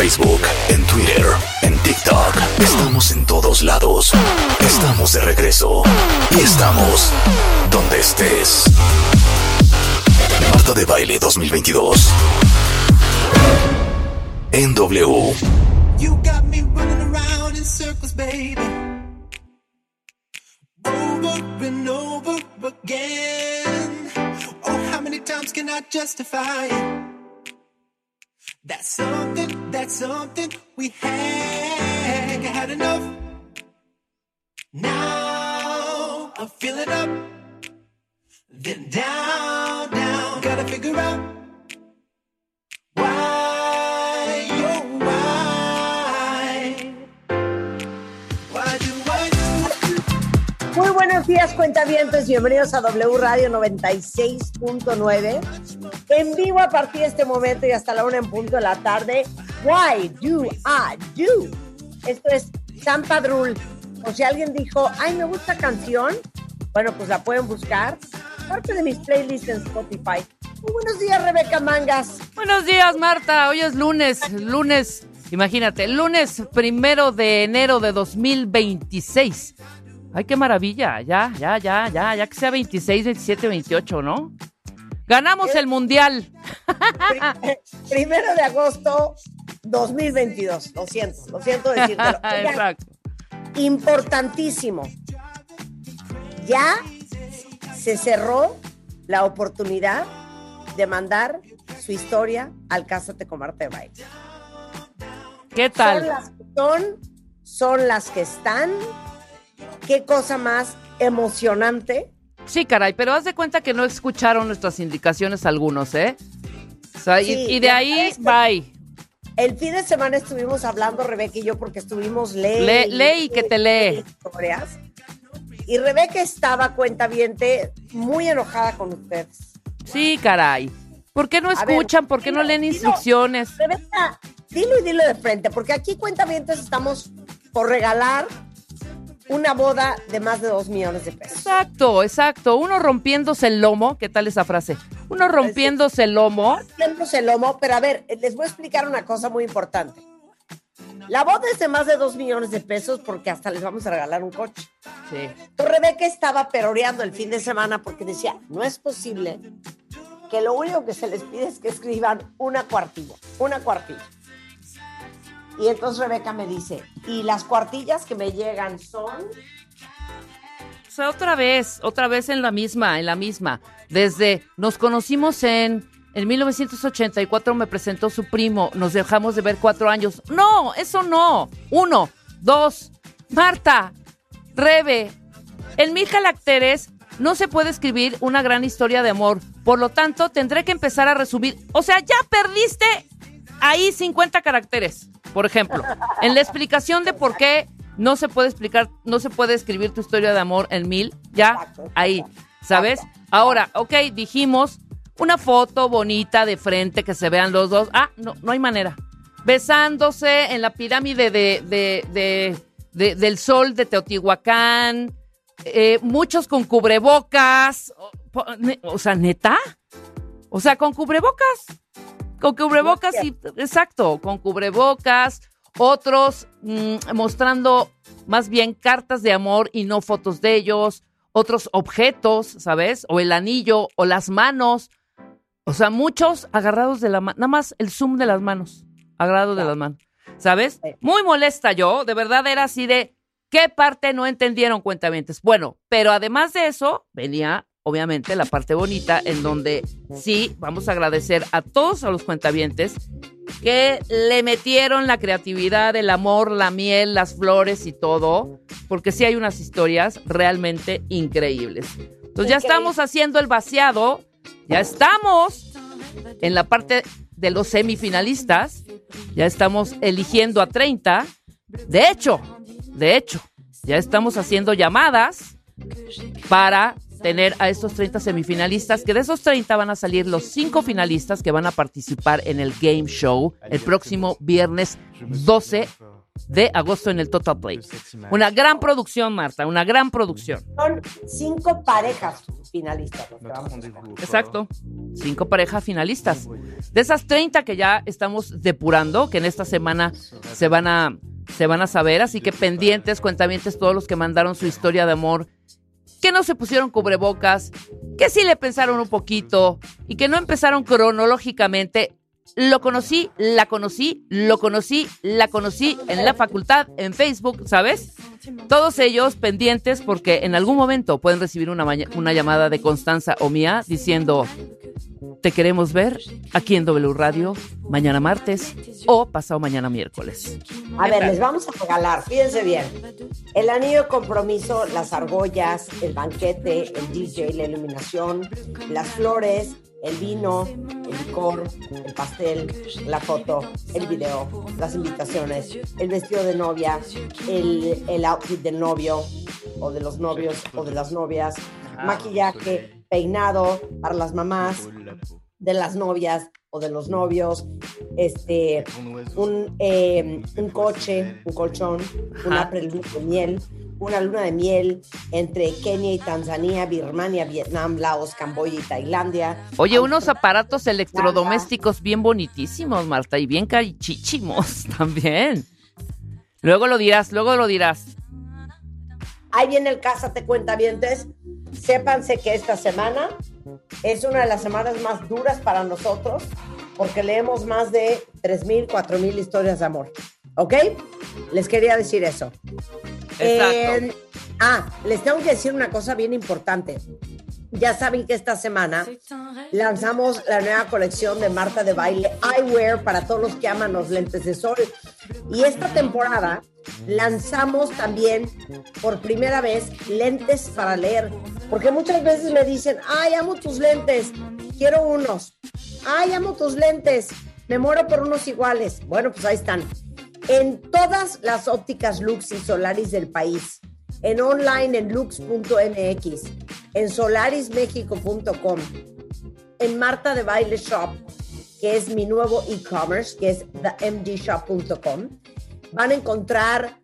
Facebook, en Twitter, en TikTok. Estamos en todos lados. Estamos de regreso. Y estamos donde estés. Marta de Baile 2022. En W. You got me running around in circles, baby. Over and over again. Oh, how many times can I justify it? That's something, that's something we had. had enough. Now I'm feeling up. Then down, down. Buenos días, cuentavientes. Bienvenidos a W Radio 96.9. En vivo a partir de este momento y hasta la una en punto de la tarde. Why do I do? Esto es San Padrul. O si alguien dijo, ay, me gusta canción, bueno, pues la pueden buscar. Parte de mis playlists en Spotify. Muy buenos días, Rebeca Mangas. Buenos días, Marta. Hoy es lunes, lunes, imagínate, lunes primero de enero de 2026. Ay, qué maravilla. Ya, ya, ya, ya, ya que sea 26, 27, 28, ¿no? Ganamos el mundial. Pri- Primero de agosto 2022. Lo siento, lo siento decírtelo. Exacto. importantísimo. Ya se cerró la oportunidad de mandar su historia al Cásate con Marta de Baile. ¿Qué Son tal? las que son, son las que están. Qué cosa más emocionante. Sí, caray, pero haz de cuenta que no escucharon nuestras indicaciones algunos, ¿eh? O sea, y- Sí, y, de ahí, verdad bye. El fin de semana estuvimos hablando, Rebeca y yo, porque estuvimos ley. Lee- lee y que te lee. Historias. Y Rebeca estaba cuentaviente muy enojada con ustedes. Sí, caray. ¿Por qué no ver, escuchan? ¿Por qué no dilo, leen dilo. instrucciones? Rebeca, dilo y dilo de frente, porque aquí cuentavientes estamos por regalar una boda de más de dos millones de pesos. Exacto, exacto. Uno rompiéndose el lomo, ¿qué tal esa frase? Uno rompiéndose el lomo. Haciéndose el lomo, pero a ver, les voy a explicar una cosa muy importante. La boda es de más de dos millones de pesos porque hasta les vamos a regalar un coche. Sí. Entonces, Rebeca estaba peroreando el fin de semana porque decía, no es posible que lo único que se les pide es que escriban una cuartilla, una cuartilla. Y entonces Rebeca me dice, y las cuartillas que me llegan son... O sea, otra vez, otra vez en la misma, en la misma. Desde nos conocimos en, en 1984, me presentó su primo, nos dejamos de ver cuatro años. No, eso no. Uno, dos, Marta, Rebe, en mil caracteres no se puede escribir una gran historia de amor. Por lo tanto, tendré que empezar a resumir. O sea, ya perdiste ahí 50 caracteres, por ejemplo. En la explicación de por qué no se puede explicar, no se puede escribir tu historia de amor en mil, ya ahí, ¿sabes? Ahora, ok, dijimos una foto bonita de frente que se vean los dos. Ah, no, no hay manera. Besándose en la pirámide de, de- de- de- del sol de Teotihuacán, eh, muchos con cubrebocas. O sea, neta. O sea, con cubrebocas. Con cubrebocas y. Exacto, con cubrebocas. Otros mm, mostrando más bien cartas de amor y no fotos de ellos. Otros objetos, ¿sabes? O el anillo, o las manos. O sea, muchos agarrados de la mano. Nada más el zoom de las manos. Agarrados de las manos. ¿Sabes? Muy molesta yo. De verdad era así de. ¿Qué parte no entendieron cuentamientos? Bueno, pero además de eso, venía obviamente la parte bonita en donde sí vamos a agradecer a todos a los cuentavientes que le metieron la creatividad, el amor, la miel, las flores y todo, porque sí hay unas historias realmente increíbles. Entonces ya estamos haciendo el vaciado, ya estamos en la parte de los semifinalistas. Ya estamos eligiendo a 30. De hecho, de hecho, ya estamos haciendo llamadas para tener a estos 30 semifinalistas, que de esos 30 van a salir los 5 finalistas que van a participar en el game show el próximo viernes 12 de agosto en el Total Play. Una gran producción, Marta, una gran producción. Son cinco parejas finalistas. Exacto. Cinco parejas finalistas. De esas 30 que ya estamos depurando, que en esta semana se van a, se van a saber, así que pendientes, cuentamientos, todos los que mandaron su historia de amor, que no se pusieron cubrebocas, que sí le pensaron un poquito y que no empezaron cronológicamente. Lo conocí, la conocí, lo conocí, la conocí en la facultad, en Facebook, ¿sabes? Todos ellos pendientes porque en algún momento pueden recibir una, una llamada de Constanza o mía diciendo, te queremos ver aquí en W Radio mañana martes o pasado mañana miércoles. A ver, les vamos a regalar, fíjense bien, el anillo de compromiso, las argollas, el banquete, el DJ, la iluminación, las flores, el vino, el licor, el pastel, la foto, el video, las invitaciones, el vestido de novia, el, el outfit del novio o de los novios o de las novias, maquillaje, peinado para las mamás, de las novias o de los novios, este, un, eh, un coche, un colchón, una Ajá. preluna de miel, una luna de miel entre Kenia y Tanzania, Birmania, Vietnam, Laos, Camboya y Tailandia. Oye, unos aparatos electrodomésticos bien bonitísimos, Marta, y bien carichichimos también. Luego lo dirás, luego lo dirás. Ahí viene el Cásate Cuentavientes. Sépanse que esta semana es una de las semanas más duras para nosotros porque leemos más de 3.000, 4.000 historias de amor. ¿Ok? Les quería decir eso. Ah, les tengo que decir una cosa bien importante. Ya saben que esta semana lanzamos la nueva colección de Marta de Baile Eyewear para todos los que aman los lentes de sol. Y esta temporada lanzamos también por primera vez lentes para leer. Porque muchas veces me dicen, ay, amo tus lentes, quiero unos. Ay, amo tus lentes, me muero por unos iguales. Bueno, pues ahí están. En todas las ópticas Lux y Solaris del país en online en lux.mx, en solarismexico.com, en Marta de Baile Shop, que es mi nuevo e-commerce, que es themdshop.com. Van a encontrar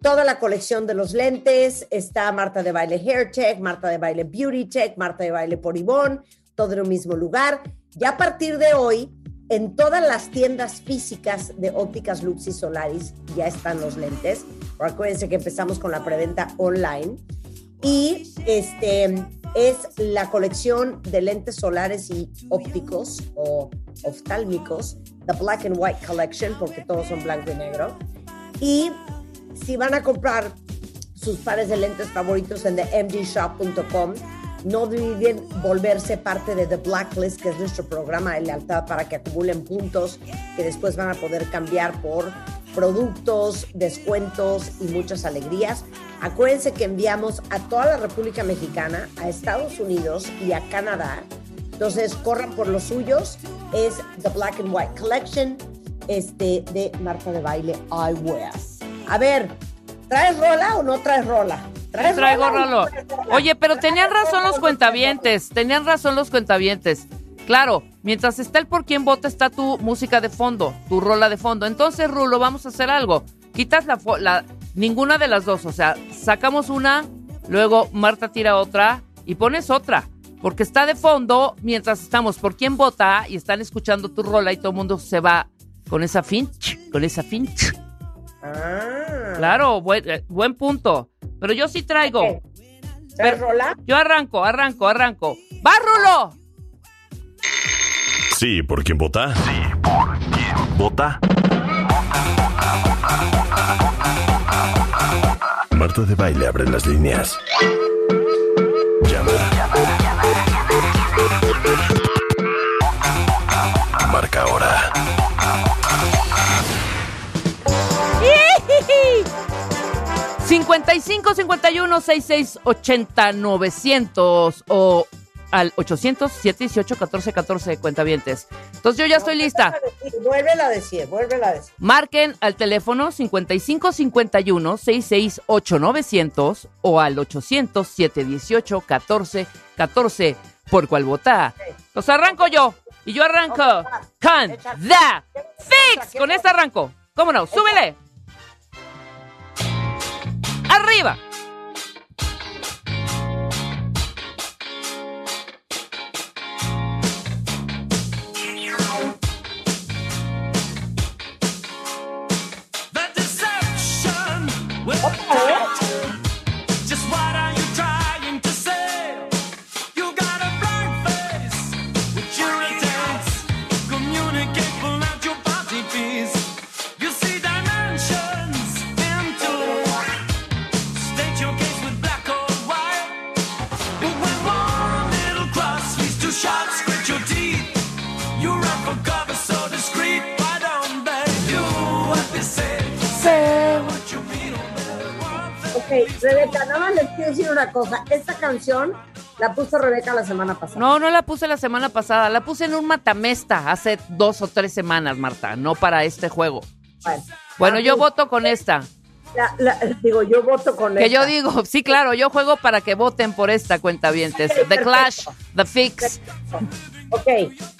toda la colección de los lentes. Está Marta de Baile Hair Tech, Marta de Baile Beauty Tech, Marta de Baile por Ivonne, todo en un mismo lugar. Ya a partir de hoy, en todas las tiendas físicas de ópticas Lux y Solaris ya están los lentes. Pero acuérdense que empezamos con la preventa online. Y este es la colección de lentes solares y ópticos o oftálmicos, The Black and White Collection, porque todos son blanco y negro. Y si van a comprar sus pares de lentes favoritos en themdshop.com, no olviden volverse parte de The Blacklist, que es nuestro programa de lealtad para que acumulen puntos que después van a poder cambiar por productos, descuentos y muchas alegrías. Acuérdense que enviamos a toda la República Mexicana, a Estados Unidos y a Canadá. Entonces, corran por los suyos. Es The Black and White Collection este, de Marta de Baile Eyewear. A ver, ¿traes rola o no traes rola? ¿Traes Traigo Rolo. Oye, pero tenían razón los cuentavientes, tenían razón los cuentavientes. Claro, mientras está el por quién vota está tu música de fondo, tu rola de fondo. Entonces, Rulo, vamos a hacer algo. Quitas la, la ninguna de las dos, o sea, sacamos una, luego Marta tira otra y pones otra. Porque está de fondo mientras estamos por quién vota y están escuchando tu rola y todo el mundo se va con esa finch, con esa finch. Ah. Claro, buen, eh, buen punto. Pero yo sí traigo. Ok. ¿Traes rola? Yo arranco, arranco, arranco. ¡Va, Rulo! Sí, ¿por quién vota? Sí, ¿por quién vota? Marta de Baile abre las líneas. Llama. Marca ahora. 55 51 66 80 900 o al 800-718-1414 cuentavientes. Entonces yo ya estoy lista. Vuélvela a decir, vuélvela a decir. Marquen al teléfono 5551-668-900 o al 800-718-1414 por cual vota. Los arranco yo y yo arranco con The Fix. Con esta arranco. ¿Cómo no? ¡Súbele! ¡Arriba! Rebeca, nada más les quiero decir una cosa. Esta canción la puso Rebeca la semana pasada. No, no la puse la semana pasada. La puse en un matamesta hace dos o tres semanas, Marta. No para este juego. Bueno, Bueno, Ah, yo voto con esta. la- la- digo, yo voto con Que esta. yo digo, sí, claro, yo juego para que voten por esta cuenta vientes. Ok, The Clash. The Fix. Ok,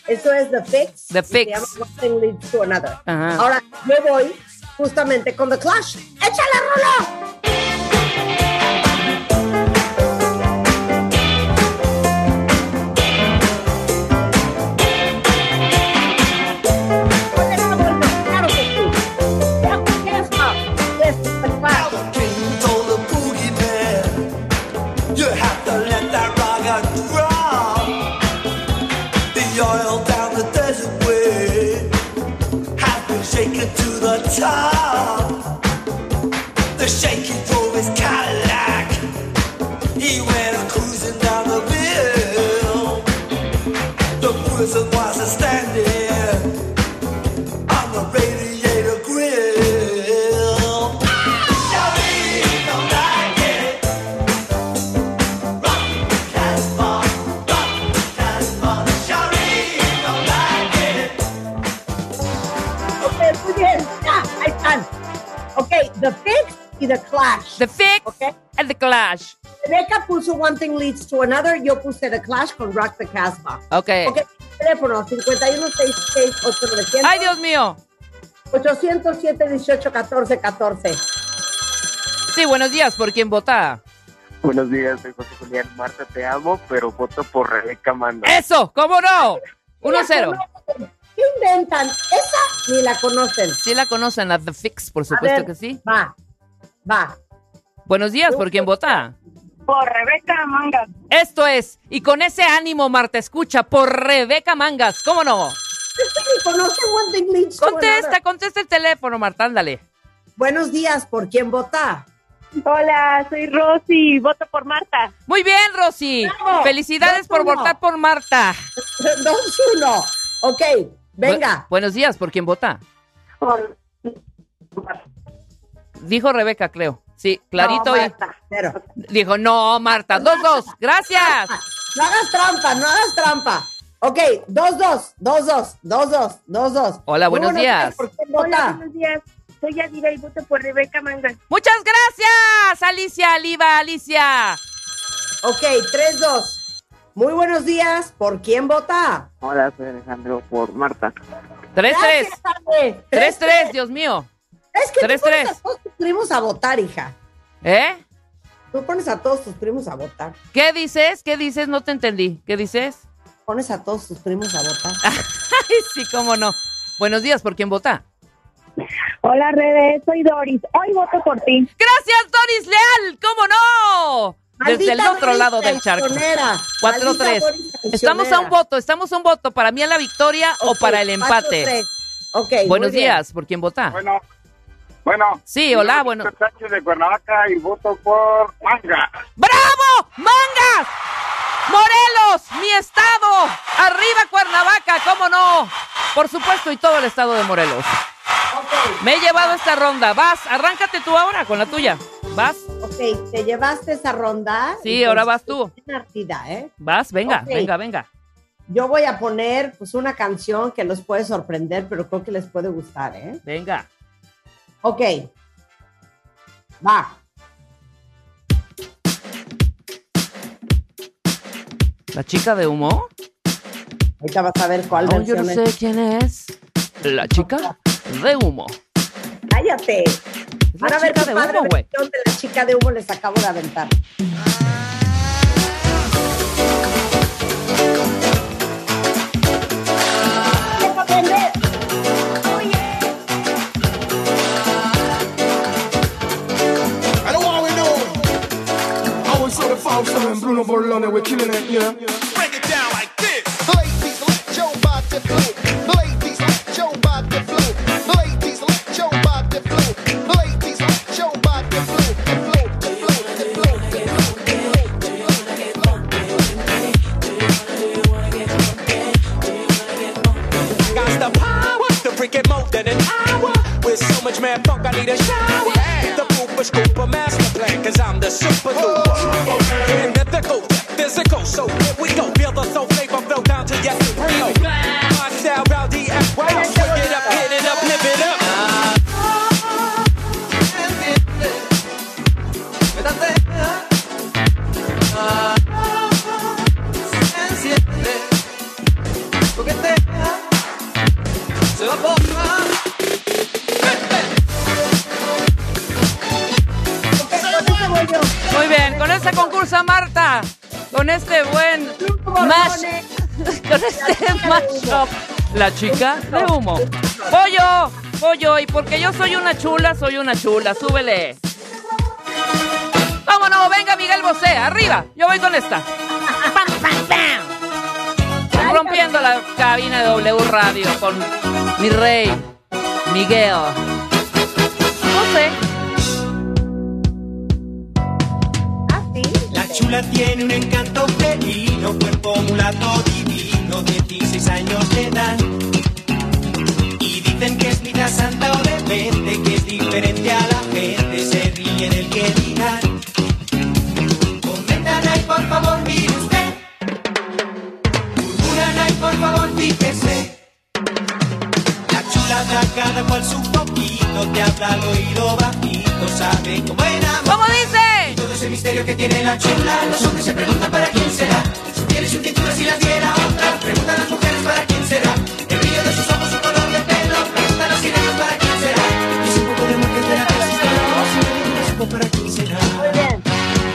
eso es The Fix. The y se Fix. llama to Another. Ajá. Ahora, yo voy justamente con The Clash. ¡Échale, Rulo! Clash. The Fix Ok. and The Clash. Rebeca puso One Thing Leads to Another. Yo puse The Clash con Rock the Casbah. Ok. Ok, teléfono 51668900 Ay, Dios mío. 807 18 14 14. Sí, buenos días. ¿Por quién vota? Buenos días, soy José Julián. Marta, te amo, pero voto por Rebeca Manda. ¡Eso! ¿Cómo no? 1-0. ¿Qué inventan? Esa ni la conocen. Sí la conocen, a The Fix, por A supuesto ver, que sí. Va, va. Buenos días. ¿Por quién vota? Por Rebeca Mangas. Esto es, y con ese ánimo, Marta, escucha, por Rebeca Mangas, ¿cómo no? Contesta, contesta el teléfono, Marta, ándale. Buenos días, ¿por quién vota? Hola, soy Rosy, voto por Marta. Muy bien, Rosy. Bravo. Felicidades por votar por Marta. 2-1. Ok, venga. Bu- buenos días, ¿por quién vota? Por... Dijo Rebeca, creo. Sí, clarito. No, y- Marta. Pero, Dijo, no, Marta, dos, dos. Gracias. no hagas trampa, no hagas trampa. Ok, 2-2, 2-2, 2-2, 2-2. Hola, Muy buenos días. ¿Por Hola, vota? buenos días. Soy Yadira y voto por Rebeca Mangas. Muchas gracias, Alicia, Aliva, Alicia. Ok, 3-2. Muy buenos días. ¿Por quién vota? Hola, soy Alejandro por Marta. Tres, tres. Tres, tres, Dios mío. Es que Tres, tú pones tres. a todos tus primos a votar, hija. ¿Eh? Tú pones a todos tus primos a votar. ¿Qué dices? ¿Qué dices? No te entendí. ¿Qué dices? Pones a todos tus primos a votar. Ay, sí, cómo no. Buenos días, ¿por quién vota? Hola, Rebe, soy Doris. Hoy voto por ti. Gracias, Doris Leal, ¿cómo no? Desde el otro Doris lado del charco. traicionera. 4-3. Maldita Doris Estamos a un voto, estamos a un voto. Para mí a la victoria o para el empate. 4-3. Ok. Buenos muy bien. días, ¿por quién vota? Bueno, bueno. Sí, hola, bueno. Soy Sánchez de Cuernavaca y voto por Manga. ¡Bravo! ¡Mangas! ¡Morelos! ¡Mi estado! ¡Arriba Cuernavaca! ¿Cómo no? Por supuesto, y todo el estado de Morelos. Me he llevado esta ronda. Vas, arráncate tú ahora con la tuya. ¿Vas? Ok, te llevaste esa ronda. Sí, ahora vas tú. Ardida, ¿eh? Vas, venga, venga, venga. Yo voy a poner pues una canción que los puede sorprender, pero creo que les puede gustar, ¿eh? Venga. Ok. Va. ¿La chica de humo? Ahorita vas a ver cuál Oh, yo no sé es. quién es. La chica de humo. Cállate. La a ver de padre humo, versión de la chica de humo les acabo de aventar. I always saw and Bruno Borlone, we're killing it, you know. Break it down like this. Ladies, let your body flow. Ladies, let your body flow. Ladies, let your body flow. Ladies, let your body flow. Flow, flow, flow, Got the power to freak it more than an hour. With so much man funk, I need a shower. The pooper scooper master plan, cause I'm the super duper. In mythical, physical, so here we go. Feel the soul flavor flow down to your supreme. Concursa Marta, con este buen mash, con este mashup, la chica de humo. Pollo, pollo, y porque yo soy una chula, soy una chula, súbele. Vámonos, venga Miguel Bosé, arriba, yo voy con esta. Rompiendo la cabina de W Radio con mi rey, Miguel. Ah, chula tiene un encanto felino, cuerpo mulato divino, 16 años de edad. Y dicen que es vida santa o rebelde, que es diferente a la gente, se ríen el que dirán. Comentan ahí, por favor, mire usted. Murmuran ahí, por favor, fíjese. La chula da cada cual su poquito, te habla al oído bajito, sabe cómo enamorar. ¿Cómo dice? Ese misterio que tiene la chula, los hombres se preguntan para quién será. Si tiene su cintura, si la diera otra, preguntan las mujeres para quién será. El brillo de sus ojos, su color de pelo, preguntan los sirenos para quién será. Y si un poco de amor que te me supo para quién será. Muy bien.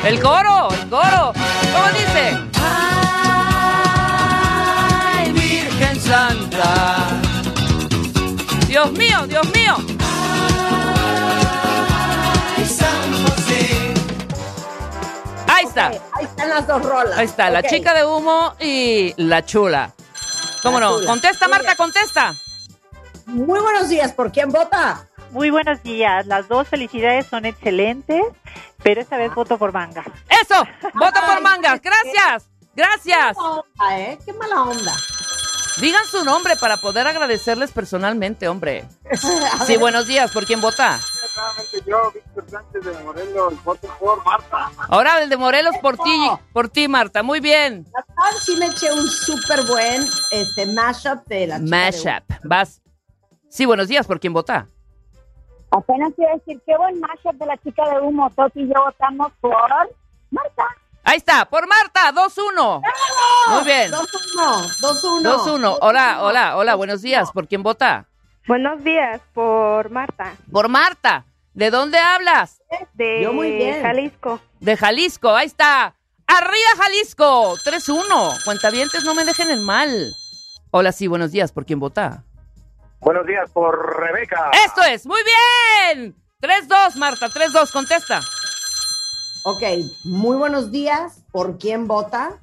El coro, el coro. ¿Cómo dice? Ay, Virgen Santa. Dios mío, Dios mío. Está. Ahí están las dos rolas. Ahí está, la chica de humo y la chula. ¿Cómo La no? chula. Contesta, Muy Marta, bien. contesta. Muy buenos días. ¿Por quién vota? Muy buenos días. Las dos felicidades son excelentes, pero esta vez voto por manga. Eso, vota por mangas. Gracias, gracias. Qué mala onda, ¿eh? Qué mala onda. Digan su nombre para poder agradecerles personalmente, hombre. Sí, buenos días. ¿Por quién vota? Yo, Víctor Sánchez de Morelos, voto por Marta. Ahora el de Morelos por ti, por ti, Marta. Muy bien. sí me eché un súper buen este, mashup de la de Mashup. Vas. Sí, buenos días. ¿Por quién vota? Apenas iba a decir, qué buen mashup de la chica de humo. Toti y yo votamos por Marta. Ahí está, por Marta, 2-1. Muy bien. 2-1, 2-1. 2-1. Hola, hola, hola, buenos días. ¿Por quién vota? Buenos días, por Marta, Por Marta. ¿De dónde hablas? de Yo muy bien. Jalisco. De Jalisco, ahí está. Arriba Jalisco, 3-1. Cuentavientes, no me dejen el mal. Hola, sí, buenos días. ¿Por quién vota? Buenos días por Rebeca. Esto es, muy bien. 3-2, Marta, 3-2, contesta. Ok, muy buenos días. ¿Por quién vota?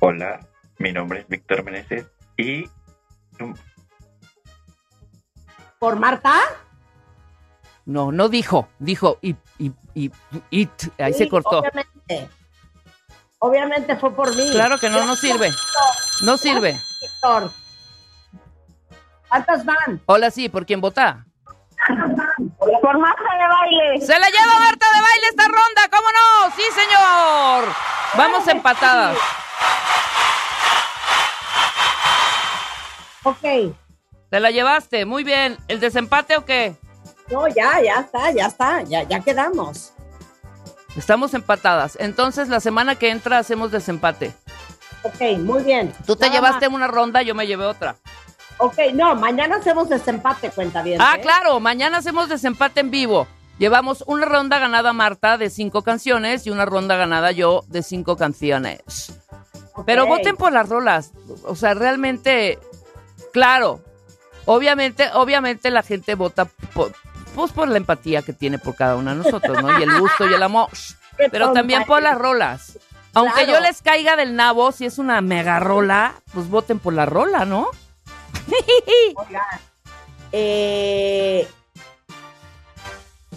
Hola, mi nombre es Víctor Meneses y ¿Por Marta? No, no dijo, dijo y, y, y, y- ahí se cortó. Obviamente. Obviamente fue por mí. Claro que no, no sirve. No sirve. Víctor. ¿Cuántas van? Hola, sí, ¿por quién vota? Por Marta de baile. ¡Se la lleva Marta baile esta ronda, ¿cómo no? Sí, señor. Vamos empatadas. Ok. Te la llevaste, muy bien. ¿El desempate o qué? No, ya, ya está, ya está, ya, ya quedamos. Estamos empatadas. Entonces la semana que entra hacemos desempate. Ok, muy bien. Tú te Nada llevaste más. una ronda, yo me llevé otra. Ok, no, mañana hacemos desempate, cuenta bien. Ah, claro, mañana hacemos desempate en vivo. Llevamos una ronda ganada Marta de cinco canciones y una ronda ganada yo de cinco canciones. Pero voten por las rolas. O sea, realmente, claro. Obviamente, obviamente la gente vota por, pues por la empatía que tiene por cada uno de nosotros, ¿no? Y el gusto y el amor. Pero también por las rolas. Aunque Claro. yo les caiga del nabo, si es una mega rola, pues voten por la rola, ¿no? Eh,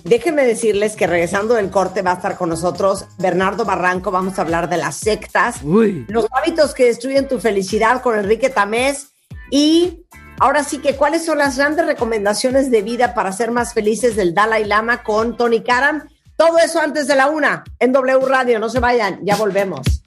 déjenme decirles que regresando del corte va a estar con nosotros Bernardo Barranco. Vamos a hablar de las sectas, Uy. los hábitos que destruyen tu felicidad con Enrique Tamés y ahora sí que cuáles son las grandes recomendaciones de vida para ser más felices del Dalai Lama con Tony Karam. Todo eso antes de la una en W Radio. No se vayan, ya volvemos.